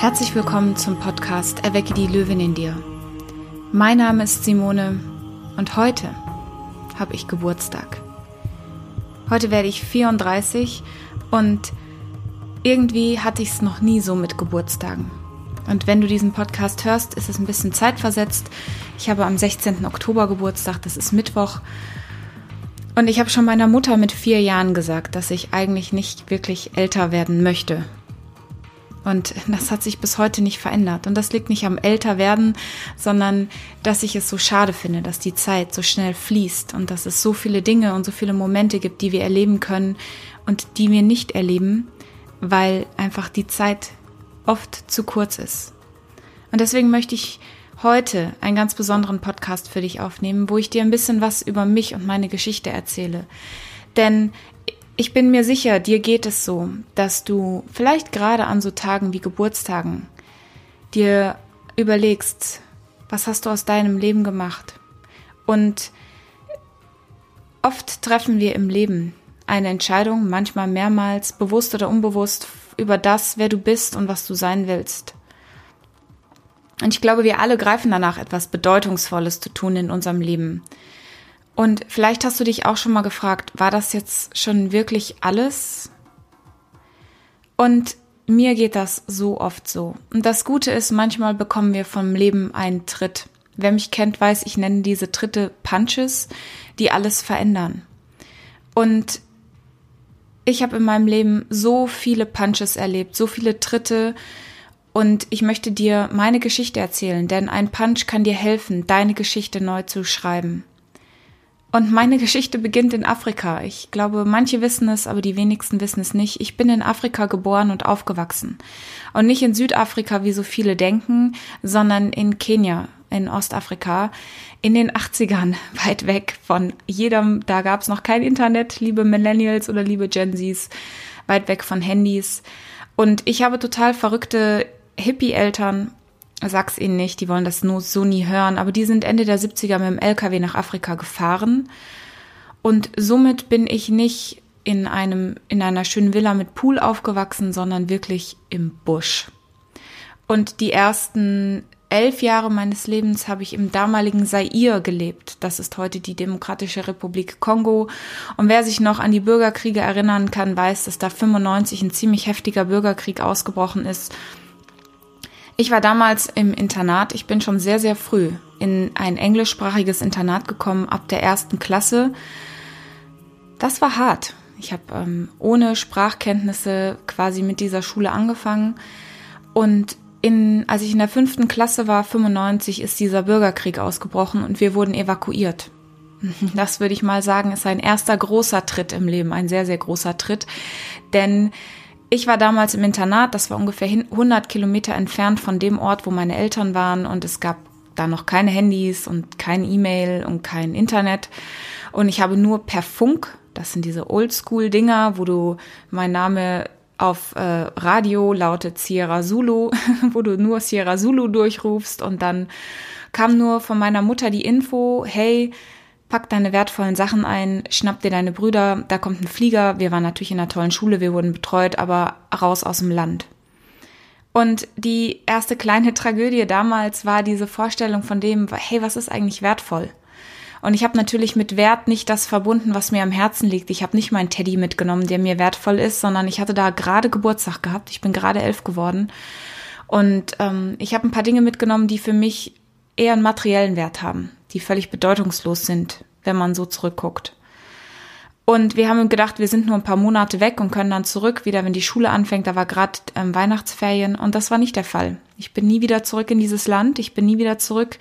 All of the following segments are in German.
Herzlich willkommen zum Podcast Erwecke die Löwin in dir. Mein Name ist Simone und heute habe ich Geburtstag. Heute werde ich 34 und irgendwie hatte ich es noch nie so mit Geburtstagen. Und wenn du diesen Podcast hörst, ist es ein bisschen zeitversetzt. Ich habe am 16. Oktober Geburtstag, das ist Mittwoch. Und ich habe schon meiner Mutter mit vier Jahren gesagt, dass ich eigentlich nicht wirklich älter werden möchte, und das hat sich bis heute nicht verändert. Und das liegt nicht am Älterwerden, sondern dass ich es so schade finde, dass die Zeit so schnell fließt und dass es so viele Dinge und so viele Momente gibt, die wir erleben können und die wir nicht erleben, weil einfach die Zeit oft zu kurz ist. Und deswegen möchte ich heute einen ganz besonderen Podcast für dich aufnehmen, wo ich dir ein bisschen was über mich und meine Geschichte erzähle. Denn ich bin mir sicher, dir geht es so, dass du vielleicht gerade an so Tagen wie Geburtstagen dir überlegst, was hast du aus deinem Leben gemacht? Und oft treffen wir im Leben eine Entscheidung, manchmal mehrmals, bewusst oder unbewusst, über das, wer du bist und was du sein willst. Und ich glaube, wir alle greifen danach, etwas Bedeutungsvolles zu tun in unserem Leben. Und vielleicht hast du dich auch schon mal gefragt, war das jetzt schon wirklich alles? Und mir geht das so oft so. Und das Gute ist, manchmal bekommen wir vom Leben einen Tritt. Wer mich kennt, weiß, ich nenne diese Tritte Punches, die alles verändern. Und ich habe in meinem Leben so viele Punches erlebt, so viele Tritte. Und ich möchte dir meine Geschichte erzählen, denn ein Punch kann dir helfen, deine Geschichte neu zu schreiben. Und meine Geschichte beginnt in Afrika. Ich glaube, manche wissen es, aber die wenigsten wissen es nicht. Ich bin in Afrika geboren und aufgewachsen. Und nicht in Südafrika, wie so viele denken, sondern in Kenia, in Ostafrika, in den 80ern, weit weg von jedem. Da gab es noch kein Internet, liebe Millennials oder liebe Gen Zs, weit weg von Handys. Und ich habe total verrückte Hippie-Eltern sag's ihnen nicht, die wollen das nur so nie hören, aber die sind Ende der 70er mit dem LKW nach Afrika gefahren und somit bin ich nicht in einem, in einer schönen Villa mit Pool aufgewachsen, sondern wirklich im Busch. Und die ersten elf Jahre meines Lebens habe ich im damaligen Zaire gelebt. Das ist heute die Demokratische Republik Kongo. Und wer sich noch an die Bürgerkriege erinnern kann, weiß, dass da 95 ein ziemlich heftiger Bürgerkrieg ausgebrochen ist ich war damals im Internat. Ich bin schon sehr, sehr früh in ein englischsprachiges Internat gekommen, ab der ersten Klasse. Das war hart. Ich habe ähm, ohne Sprachkenntnisse quasi mit dieser Schule angefangen. Und in, als ich in der fünften Klasse war, 95, ist dieser Bürgerkrieg ausgebrochen und wir wurden evakuiert. Das würde ich mal sagen, ist ein erster großer Tritt im Leben, ein sehr, sehr großer Tritt. Denn ich war damals im Internat, das war ungefähr 100 Kilometer entfernt von dem Ort, wo meine Eltern waren. Und es gab da noch keine Handys und kein E-Mail und kein Internet. Und ich habe nur per Funk, das sind diese Oldschool-Dinger, wo du mein Name auf äh, Radio lautet Sierra Zulu, wo du nur Sierra Zulu durchrufst. Und dann kam nur von meiner Mutter die Info, hey, pack deine wertvollen Sachen ein, schnapp dir deine Brüder, da kommt ein Flieger. Wir waren natürlich in einer tollen Schule, wir wurden betreut, aber raus aus dem Land. Und die erste kleine Tragödie damals war diese Vorstellung von dem, hey, was ist eigentlich wertvoll? Und ich habe natürlich mit Wert nicht das verbunden, was mir am Herzen liegt. Ich habe nicht meinen Teddy mitgenommen, der mir wertvoll ist, sondern ich hatte da gerade Geburtstag gehabt. Ich bin gerade elf geworden. Und ähm, ich habe ein paar Dinge mitgenommen, die für mich eher einen materiellen Wert haben die völlig bedeutungslos sind, wenn man so zurückguckt. Und wir haben gedacht, wir sind nur ein paar Monate weg und können dann zurück, wieder wenn die Schule anfängt. Da war gerade ähm, Weihnachtsferien und das war nicht der Fall. Ich bin nie wieder zurück in dieses Land. Ich bin nie wieder zurück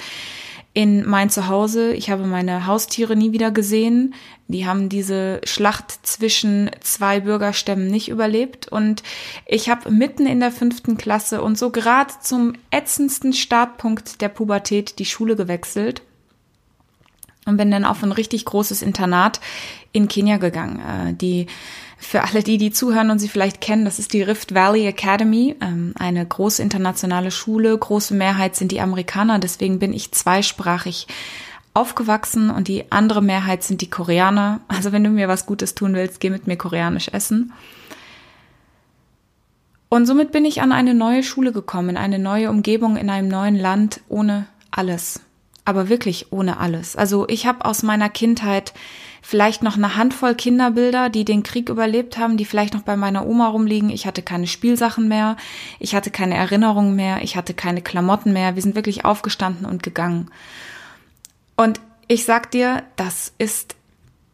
in mein Zuhause. Ich habe meine Haustiere nie wieder gesehen. Die haben diese Schlacht zwischen zwei Bürgerstämmen nicht überlebt. Und ich habe mitten in der fünften Klasse und so gerade zum ätzendsten Startpunkt der Pubertät die Schule gewechselt und bin dann auf ein richtig großes Internat in Kenia gegangen. Äh, die für alle die, die zuhören und sie vielleicht kennen, das ist die Rift Valley Academy, ähm, eine große internationale Schule. Große Mehrheit sind die Amerikaner, deswegen bin ich zweisprachig aufgewachsen und die andere Mehrheit sind die Koreaner. Also wenn du mir was Gutes tun willst, geh mit mir koreanisch essen. Und somit bin ich an eine neue Schule gekommen, in eine neue Umgebung, in einem neuen Land, ohne alles. Aber wirklich ohne alles. Also ich habe aus meiner Kindheit vielleicht noch eine Handvoll Kinderbilder, die den Krieg überlebt haben, die vielleicht noch bei meiner Oma rumliegen. Ich hatte keine Spielsachen mehr, ich hatte keine Erinnerungen mehr, ich hatte keine Klamotten mehr. Wir sind wirklich aufgestanden und gegangen. Und ich sag dir, das ist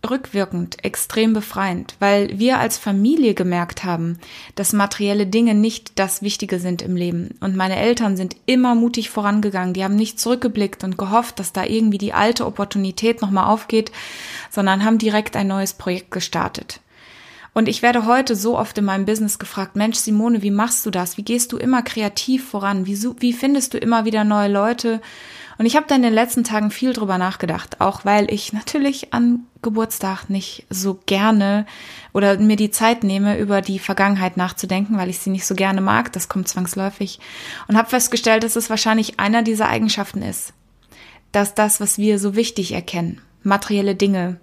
rückwirkend extrem befreiend, weil wir als Familie gemerkt haben, dass materielle Dinge nicht das Wichtige sind im Leben. Und meine Eltern sind immer mutig vorangegangen. Die haben nicht zurückgeblickt und gehofft, dass da irgendwie die alte Opportunität nochmal aufgeht, sondern haben direkt ein neues Projekt gestartet. Und ich werde heute so oft in meinem Business gefragt, Mensch, Simone, wie machst du das? Wie gehst du immer kreativ voran? Wie, wie findest du immer wieder neue Leute? Und ich habe da in den letzten Tagen viel drüber nachgedacht, auch weil ich natürlich an Geburtstag nicht so gerne oder mir die Zeit nehme, über die Vergangenheit nachzudenken, weil ich sie nicht so gerne mag. Das kommt zwangsläufig. Und habe festgestellt, dass es wahrscheinlich einer dieser Eigenschaften ist. Dass das, was wir so wichtig erkennen, materielle Dinge,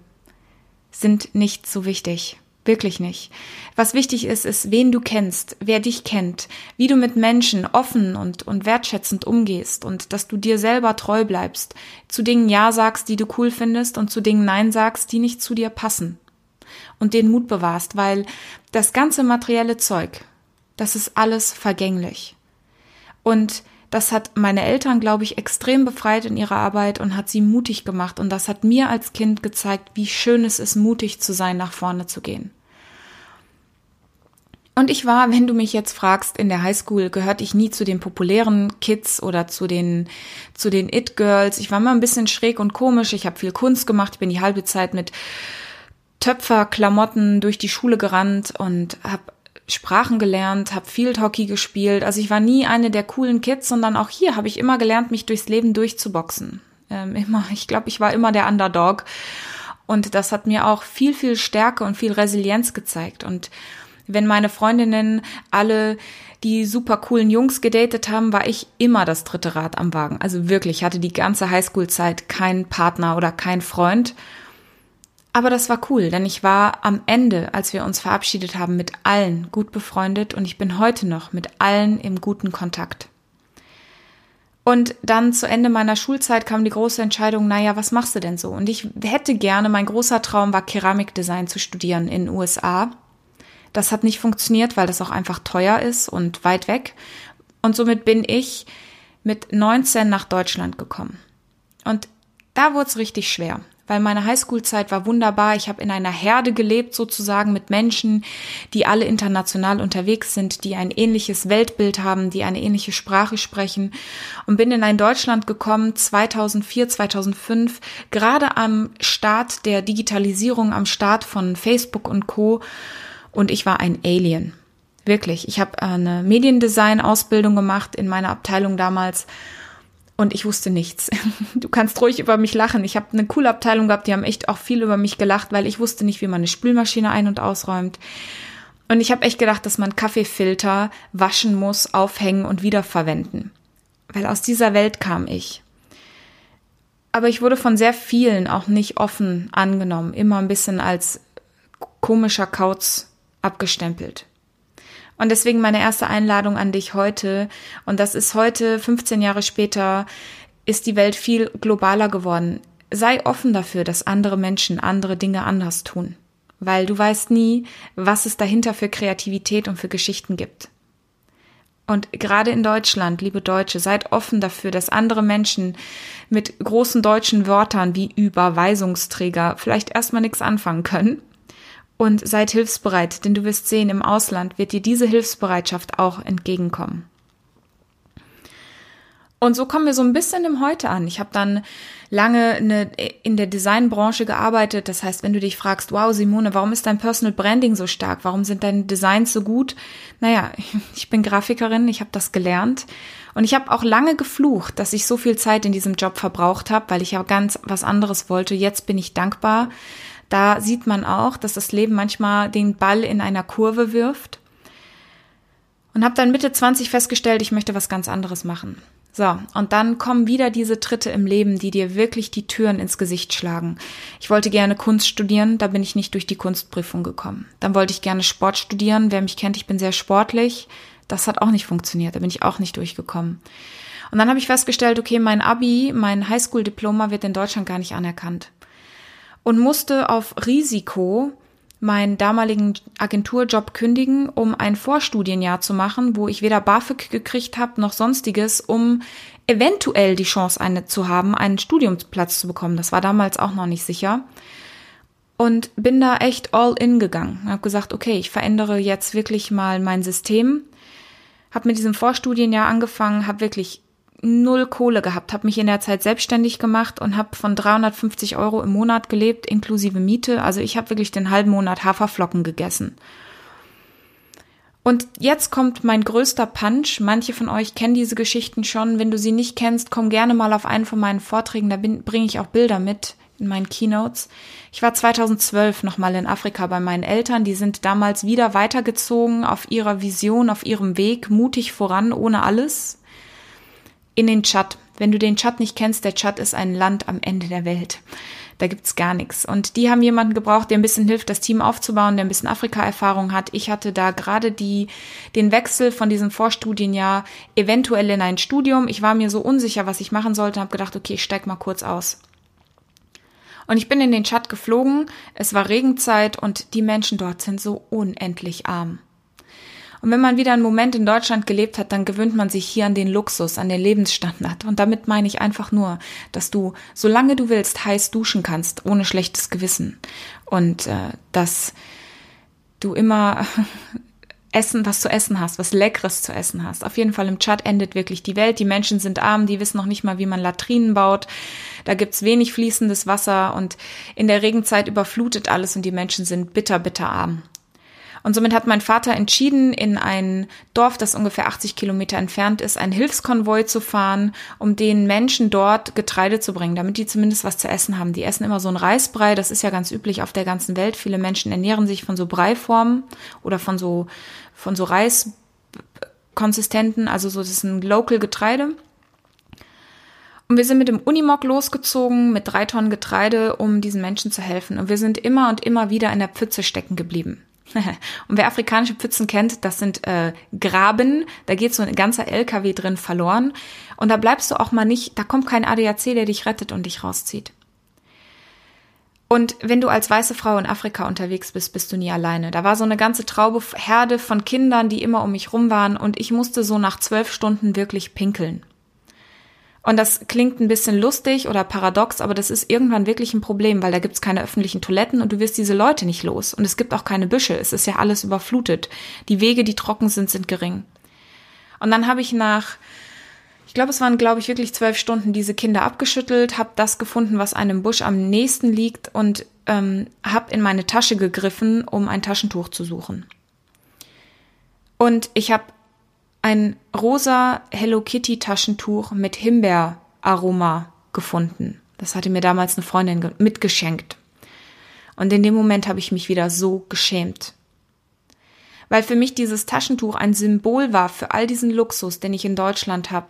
sind nicht so wichtig. Wirklich nicht. Was wichtig ist, ist, wen du kennst, wer dich kennt, wie du mit Menschen offen und, und wertschätzend umgehst und dass du dir selber treu bleibst, zu Dingen Ja sagst, die du cool findest und zu Dingen Nein sagst, die nicht zu dir passen. Und den Mut bewahrst, weil das ganze materielle Zeug, das ist alles vergänglich. Und das hat meine Eltern, glaube ich, extrem befreit in ihrer Arbeit und hat sie mutig gemacht. Und das hat mir als Kind gezeigt, wie schön es ist, mutig zu sein, nach vorne zu gehen. Und ich war, wenn du mich jetzt fragst, in der Highschool gehörte ich nie zu den populären Kids oder zu den zu den It Girls. Ich war immer ein bisschen schräg und komisch. Ich habe viel Kunst gemacht. Ich bin die halbe Zeit mit Töpferklamotten durch die Schule gerannt und habe Sprachen gelernt, habe Field Hockey gespielt. Also ich war nie eine der coolen Kids, sondern auch hier habe ich immer gelernt, mich durchs Leben durchzuboxen. Ähm, immer, ich glaube, ich war immer der Underdog. Und das hat mir auch viel, viel Stärke und viel Resilienz gezeigt. Und wenn meine Freundinnen alle die super coolen Jungs gedatet haben, war ich immer das dritte Rad am Wagen. Also wirklich, ich hatte die ganze Highschool-Zeit keinen Partner oder keinen Freund. Aber das war cool, denn ich war am Ende, als wir uns verabschiedet haben, mit allen gut befreundet und ich bin heute noch mit allen im guten Kontakt. Und dann zu Ende meiner Schulzeit kam die große Entscheidung, naja, was machst du denn so? Und ich hätte gerne, mein großer Traum war Keramikdesign zu studieren in den USA. Das hat nicht funktioniert, weil das auch einfach teuer ist und weit weg. Und somit bin ich mit 19 nach Deutschland gekommen. Und da wurde es richtig schwer weil meine Highschool-Zeit war wunderbar. Ich habe in einer Herde gelebt, sozusagen mit Menschen, die alle international unterwegs sind, die ein ähnliches Weltbild haben, die eine ähnliche Sprache sprechen und bin in ein Deutschland gekommen 2004, 2005, gerade am Start der Digitalisierung, am Start von Facebook und Co. Und ich war ein Alien. Wirklich. Ich habe eine Mediendesign-Ausbildung gemacht in meiner Abteilung damals und ich wusste nichts. Du kannst ruhig über mich lachen. Ich habe eine coole Abteilung gehabt, die haben echt auch viel über mich gelacht, weil ich wusste nicht, wie man eine Spülmaschine ein- und ausräumt. Und ich habe echt gedacht, dass man Kaffeefilter waschen muss, aufhängen und wiederverwenden. Weil aus dieser Welt kam ich. Aber ich wurde von sehr vielen auch nicht offen angenommen, immer ein bisschen als komischer Kauz abgestempelt. Und deswegen meine erste Einladung an dich heute. Und das ist heute, 15 Jahre später, ist die Welt viel globaler geworden. Sei offen dafür, dass andere Menschen andere Dinge anders tun. Weil du weißt nie, was es dahinter für Kreativität und für Geschichten gibt. Und gerade in Deutschland, liebe Deutsche, seid offen dafür, dass andere Menschen mit großen deutschen Wörtern wie Überweisungsträger vielleicht erstmal nichts anfangen können und seid hilfsbereit, denn du wirst sehen, im Ausland wird dir diese Hilfsbereitschaft auch entgegenkommen. Und so kommen wir so ein bisschen im Heute an. Ich habe dann lange eine, in der Designbranche gearbeitet. Das heißt, wenn du dich fragst, wow, Simone, warum ist dein Personal Branding so stark? Warum sind deine Designs so gut? Naja, ich bin Grafikerin, ich habe das gelernt. Und ich habe auch lange geflucht, dass ich so viel Zeit in diesem Job verbraucht habe, weil ich ja ganz was anderes wollte. Jetzt bin ich dankbar, da sieht man auch, dass das Leben manchmal den Ball in einer Kurve wirft. Und habe dann Mitte 20 festgestellt, ich möchte was ganz anderes machen. So, und dann kommen wieder diese Tritte im Leben, die dir wirklich die Türen ins Gesicht schlagen. Ich wollte gerne Kunst studieren, da bin ich nicht durch die Kunstprüfung gekommen. Dann wollte ich gerne Sport studieren. Wer mich kennt, ich bin sehr sportlich. Das hat auch nicht funktioniert, da bin ich auch nicht durchgekommen. Und dann habe ich festgestellt, okay, mein Abi, mein Highschool-Diploma wird in Deutschland gar nicht anerkannt. Und musste auf Risiko meinen damaligen Agenturjob kündigen, um ein Vorstudienjahr zu machen, wo ich weder BAföG gekriegt habe noch sonstiges, um eventuell die Chance eine, zu haben, einen Studiumsplatz zu bekommen. Das war damals auch noch nicht sicher. Und bin da echt all in gegangen. Habe gesagt, okay, ich verändere jetzt wirklich mal mein System. Habe mit diesem Vorstudienjahr angefangen, habe wirklich null Kohle gehabt, habe mich in der Zeit selbstständig gemacht und habe von 350 Euro im Monat gelebt, inklusive Miete. Also ich habe wirklich den halben Monat Haferflocken gegessen. Und jetzt kommt mein größter Punch. Manche von euch kennen diese Geschichten schon. Wenn du sie nicht kennst, komm gerne mal auf einen von meinen Vorträgen. Da bringe ich auch Bilder mit in meinen Keynotes. Ich war 2012 nochmal in Afrika bei meinen Eltern. Die sind damals wieder weitergezogen auf ihrer Vision, auf ihrem Weg, mutig voran, ohne alles in den Tschad. Wenn du den Tschad nicht kennst, der Tschad ist ein Land am Ende der Welt. Da gibt's gar nichts. Und die haben jemanden gebraucht, der ein bisschen hilft, das Team aufzubauen, der ein bisschen Afrika-Erfahrung hat. Ich hatte da gerade die, den Wechsel von diesem Vorstudienjahr eventuell in ein Studium. Ich war mir so unsicher, was ich machen sollte, habe gedacht, okay, ich steig mal kurz aus. Und ich bin in den Tschad geflogen. Es war Regenzeit und die Menschen dort sind so unendlich arm. Und wenn man wieder einen Moment in Deutschland gelebt hat, dann gewöhnt man sich hier an den Luxus, an den Lebensstandard. Und damit meine ich einfach nur, dass du, solange du willst, heiß duschen kannst, ohne schlechtes Gewissen. Und äh, dass du immer Essen, was zu essen hast, was Leckeres zu essen hast. Auf jeden Fall im Chat endet wirklich die Welt. Die Menschen sind arm, die wissen noch nicht mal, wie man Latrinen baut. Da gibt's wenig fließendes Wasser und in der Regenzeit überflutet alles und die Menschen sind bitter, bitter arm. Und somit hat mein Vater entschieden, in ein Dorf, das ungefähr 80 Kilometer entfernt ist, einen Hilfskonvoi zu fahren, um den Menschen dort Getreide zu bringen, damit die zumindest was zu essen haben. Die essen immer so ein Reisbrei, das ist ja ganz üblich auf der ganzen Welt. Viele Menschen ernähren sich von so Breiformen oder von so, von so Reiskonsistenten, also so, das ist ein Local Getreide. Und wir sind mit dem Unimog losgezogen mit drei Tonnen Getreide, um diesen Menschen zu helfen. Und wir sind immer und immer wieder in der Pfütze stecken geblieben. Und wer afrikanische Pfützen kennt, das sind äh, Graben, da geht so ein ganzer LKW drin verloren. Und da bleibst du auch mal nicht, da kommt kein ADAC, der dich rettet und dich rauszieht. Und wenn du als weiße Frau in Afrika unterwegs bist, bist du nie alleine. Da war so eine ganze Traube, Herde von Kindern, die immer um mich rum waren und ich musste so nach zwölf Stunden wirklich pinkeln. Und das klingt ein bisschen lustig oder paradox, aber das ist irgendwann wirklich ein Problem, weil da gibt's keine öffentlichen Toiletten und du wirst diese Leute nicht los. Und es gibt auch keine Büsche. Es ist ja alles überflutet. Die Wege, die trocken sind, sind gering. Und dann habe ich nach, ich glaube, es waren, glaube ich, wirklich zwölf Stunden diese Kinder abgeschüttelt, habe das gefunden, was einem Busch am nächsten liegt und ähm, habe in meine Tasche gegriffen, um ein Taschentuch zu suchen. Und ich habe ein rosa Hello Kitty Taschentuch mit Himbeeraroma gefunden. Das hatte mir damals eine Freundin mitgeschenkt. Und in dem Moment habe ich mich wieder so geschämt. Weil für mich dieses Taschentuch ein Symbol war für all diesen Luxus, den ich in Deutschland habe.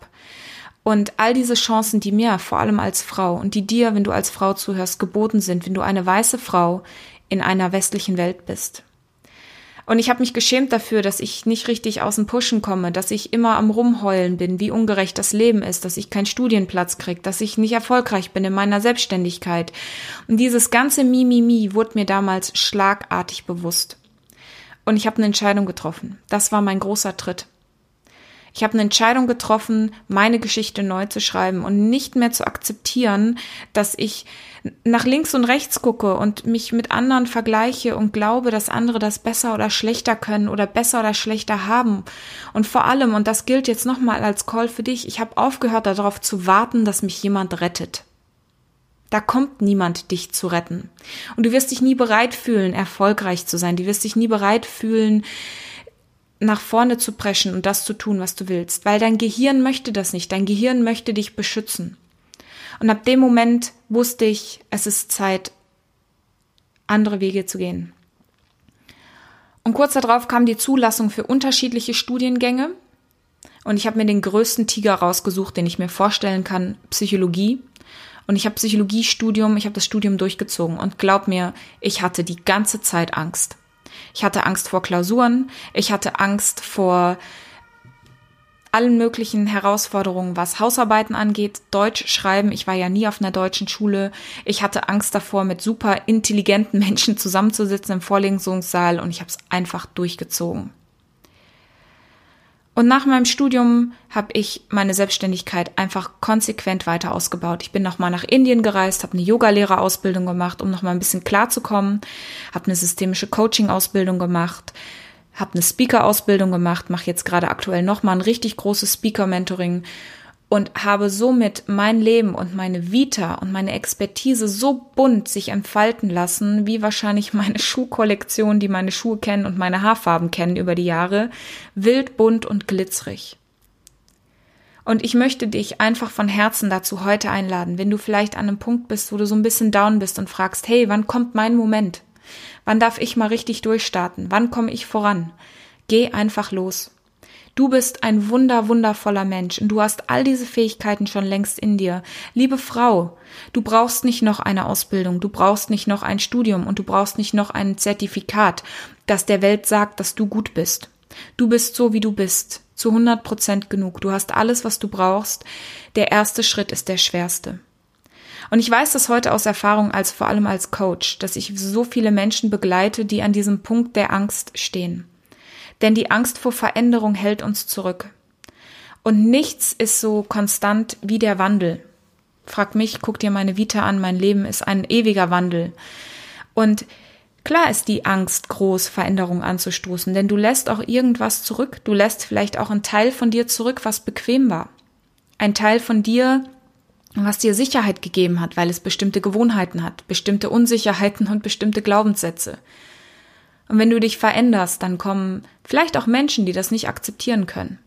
Und all diese Chancen, die mir vor allem als Frau und die dir, wenn du als Frau zuhörst, geboten sind, wenn du eine weiße Frau in einer westlichen Welt bist. Und ich habe mich geschämt dafür, dass ich nicht richtig aus dem Pushen komme, dass ich immer am Rumheulen bin, wie ungerecht das Leben ist, dass ich keinen Studienplatz krieg, dass ich nicht erfolgreich bin in meiner Selbstständigkeit. Und dieses ganze Mimimi wurde mir damals schlagartig bewusst. Und ich habe eine Entscheidung getroffen. Das war mein großer Tritt. Ich habe eine Entscheidung getroffen, meine Geschichte neu zu schreiben und nicht mehr zu akzeptieren, dass ich nach links und rechts gucke und mich mit anderen vergleiche und glaube, dass andere das besser oder schlechter können oder besser oder schlechter haben. Und vor allem, und das gilt jetzt nochmal als Call für dich, ich habe aufgehört darauf zu warten, dass mich jemand rettet. Da kommt niemand, dich zu retten. Und du wirst dich nie bereit fühlen, erfolgreich zu sein. Du wirst dich nie bereit fühlen, nach vorne zu preschen und das zu tun, was du willst, weil dein Gehirn möchte das nicht. Dein Gehirn möchte dich beschützen. Und ab dem Moment wusste ich, es ist Zeit, andere Wege zu gehen. Und kurz darauf kam die Zulassung für unterschiedliche Studiengänge. Und ich habe mir den größten Tiger rausgesucht, den ich mir vorstellen kann, Psychologie. Und ich habe Psychologiestudium, ich habe das Studium durchgezogen. Und glaub mir, ich hatte die ganze Zeit Angst. Ich hatte Angst vor Klausuren, ich hatte Angst vor allen möglichen Herausforderungen, was Hausarbeiten angeht, Deutsch schreiben. Ich war ja nie auf einer deutschen Schule. Ich hatte Angst davor, mit super intelligenten Menschen zusammenzusitzen im Vorlesungssaal und ich habe es einfach durchgezogen. Und nach meinem Studium habe ich meine Selbstständigkeit einfach konsequent weiter ausgebaut. Ich bin nochmal nach Indien gereist, habe eine Yogalehrerausbildung gemacht, um nochmal ein bisschen klarzukommen, habe eine systemische Coaching-Ausbildung gemacht, habe eine Speaker-Ausbildung gemacht, mache jetzt gerade aktuell nochmal ein richtig großes Speaker-Mentoring und habe somit mein Leben und meine Vita und meine Expertise so bunt sich entfalten lassen, wie wahrscheinlich meine Schuhkollektion, die meine Schuhe kennen und meine Haarfarben kennen über die Jahre, wild, bunt und glitzerig. Und ich möchte dich einfach von Herzen dazu heute einladen, wenn du vielleicht an einem Punkt bist, wo du so ein bisschen down bist und fragst, hey, wann kommt mein Moment? Wann darf ich mal richtig durchstarten? Wann komme ich voran? Geh einfach los. Du bist ein wunder, wundervoller Mensch und du hast all diese Fähigkeiten schon längst in dir. Liebe Frau, du brauchst nicht noch eine Ausbildung, du brauchst nicht noch ein Studium und du brauchst nicht noch ein Zertifikat, das der Welt sagt, dass du gut bist. Du bist so, wie du bist, zu 100 Prozent genug. Du hast alles, was du brauchst. Der erste Schritt ist der schwerste. Und ich weiß das heute aus Erfahrung als vor allem als Coach, dass ich so viele Menschen begleite, die an diesem Punkt der Angst stehen. Denn die Angst vor Veränderung hält uns zurück. Und nichts ist so konstant wie der Wandel. Frag mich, guck dir meine Vita an, mein Leben ist ein ewiger Wandel. Und klar ist die Angst groß, Veränderung anzustoßen, denn du lässt auch irgendwas zurück. Du lässt vielleicht auch einen Teil von dir zurück, was bequem war. Ein Teil von dir, was dir Sicherheit gegeben hat, weil es bestimmte Gewohnheiten hat, bestimmte Unsicherheiten und bestimmte Glaubenssätze. Und wenn du dich veränderst, dann kommen vielleicht auch Menschen, die das nicht akzeptieren können.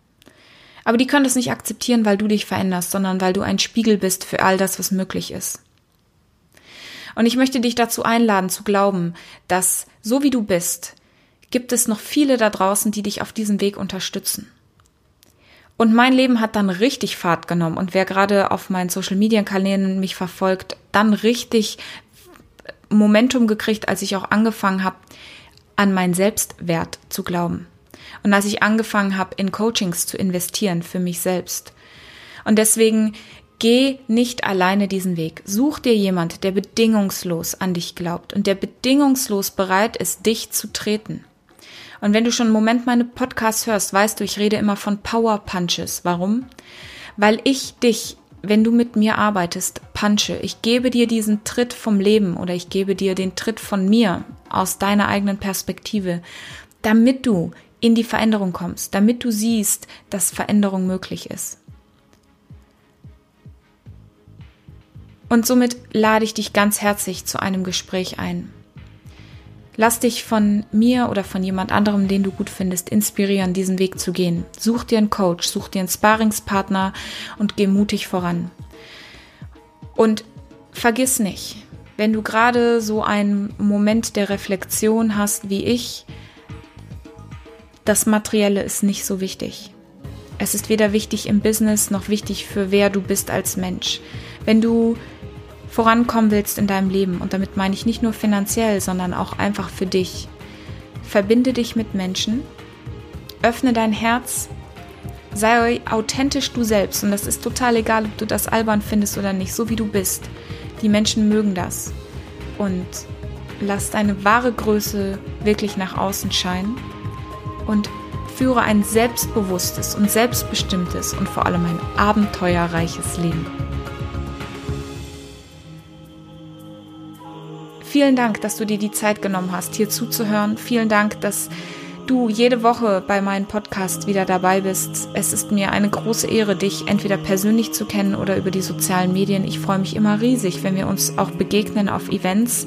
Aber die können das nicht akzeptieren, weil du dich veränderst, sondern weil du ein Spiegel bist für all das, was möglich ist. Und ich möchte dich dazu einladen zu glauben, dass so wie du bist, gibt es noch viele da draußen, die dich auf diesem Weg unterstützen. Und mein Leben hat dann richtig Fahrt genommen. Und wer gerade auf meinen Social-Media-Kanälen mich verfolgt, dann richtig Momentum gekriegt, als ich auch angefangen habe, an meinen Selbstwert zu glauben. Und als ich angefangen habe, in Coachings zu investieren für mich selbst. Und deswegen geh nicht alleine diesen Weg. Such dir jemand, der bedingungslos an dich glaubt und der bedingungslos bereit ist, dich zu treten. Und wenn du schon einen Moment meine Podcasts hörst, weißt du, ich rede immer von Power Punches. Warum? Weil ich dich, wenn du mit mir arbeitest, punche. Ich gebe dir diesen Tritt vom Leben oder ich gebe dir den Tritt von mir aus deiner eigenen Perspektive, damit du in die Veränderung kommst, damit du siehst, dass Veränderung möglich ist. Und somit lade ich dich ganz herzlich zu einem Gespräch ein. Lass dich von mir oder von jemand anderem, den du gut findest, inspirieren, diesen Weg zu gehen. Such dir einen Coach, such dir einen Sparingspartner und geh mutig voran. Und vergiss nicht, wenn du gerade so einen Moment der Reflexion hast wie ich, das Materielle ist nicht so wichtig. Es ist weder wichtig im Business noch wichtig für wer du bist als Mensch. Wenn du vorankommen willst in deinem Leben, und damit meine ich nicht nur finanziell, sondern auch einfach für dich, verbinde dich mit Menschen, öffne dein Herz, sei authentisch du selbst. Und das ist total egal, ob du das albern findest oder nicht, so wie du bist. Die Menschen mögen das. Und lass deine wahre Größe wirklich nach außen scheinen und führe ein selbstbewusstes und selbstbestimmtes und vor allem ein abenteuerreiches Leben. Vielen Dank, dass du dir die Zeit genommen hast, hier zuzuhören. Vielen Dank, dass du jede Woche bei meinem Podcast wieder dabei bist. Es ist mir eine große Ehre, dich entweder persönlich zu kennen oder über die sozialen Medien. Ich freue mich immer riesig, wenn wir uns auch begegnen auf Events.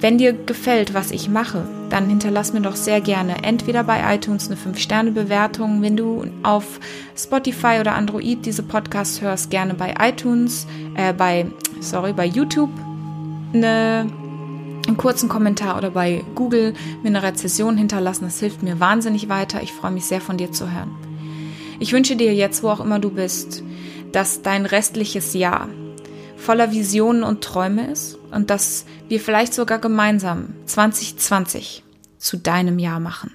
Wenn dir gefällt, was ich mache, dann hinterlass mir doch sehr gerne entweder bei iTunes eine 5-Sterne-Bewertung, wenn du auf Spotify oder Android diese Podcasts hörst, gerne bei iTunes, äh, bei, sorry, bei YouTube eine, einen kurzen Kommentar oder bei Google mir eine Rezession hinterlassen. Das hilft mir wahnsinnig weiter. Ich freue mich sehr von dir zu hören. Ich wünsche dir jetzt, wo auch immer du bist, dass dein restliches Jahr voller Visionen und Träume ist und dass wir vielleicht sogar gemeinsam 2020 zu deinem Jahr machen.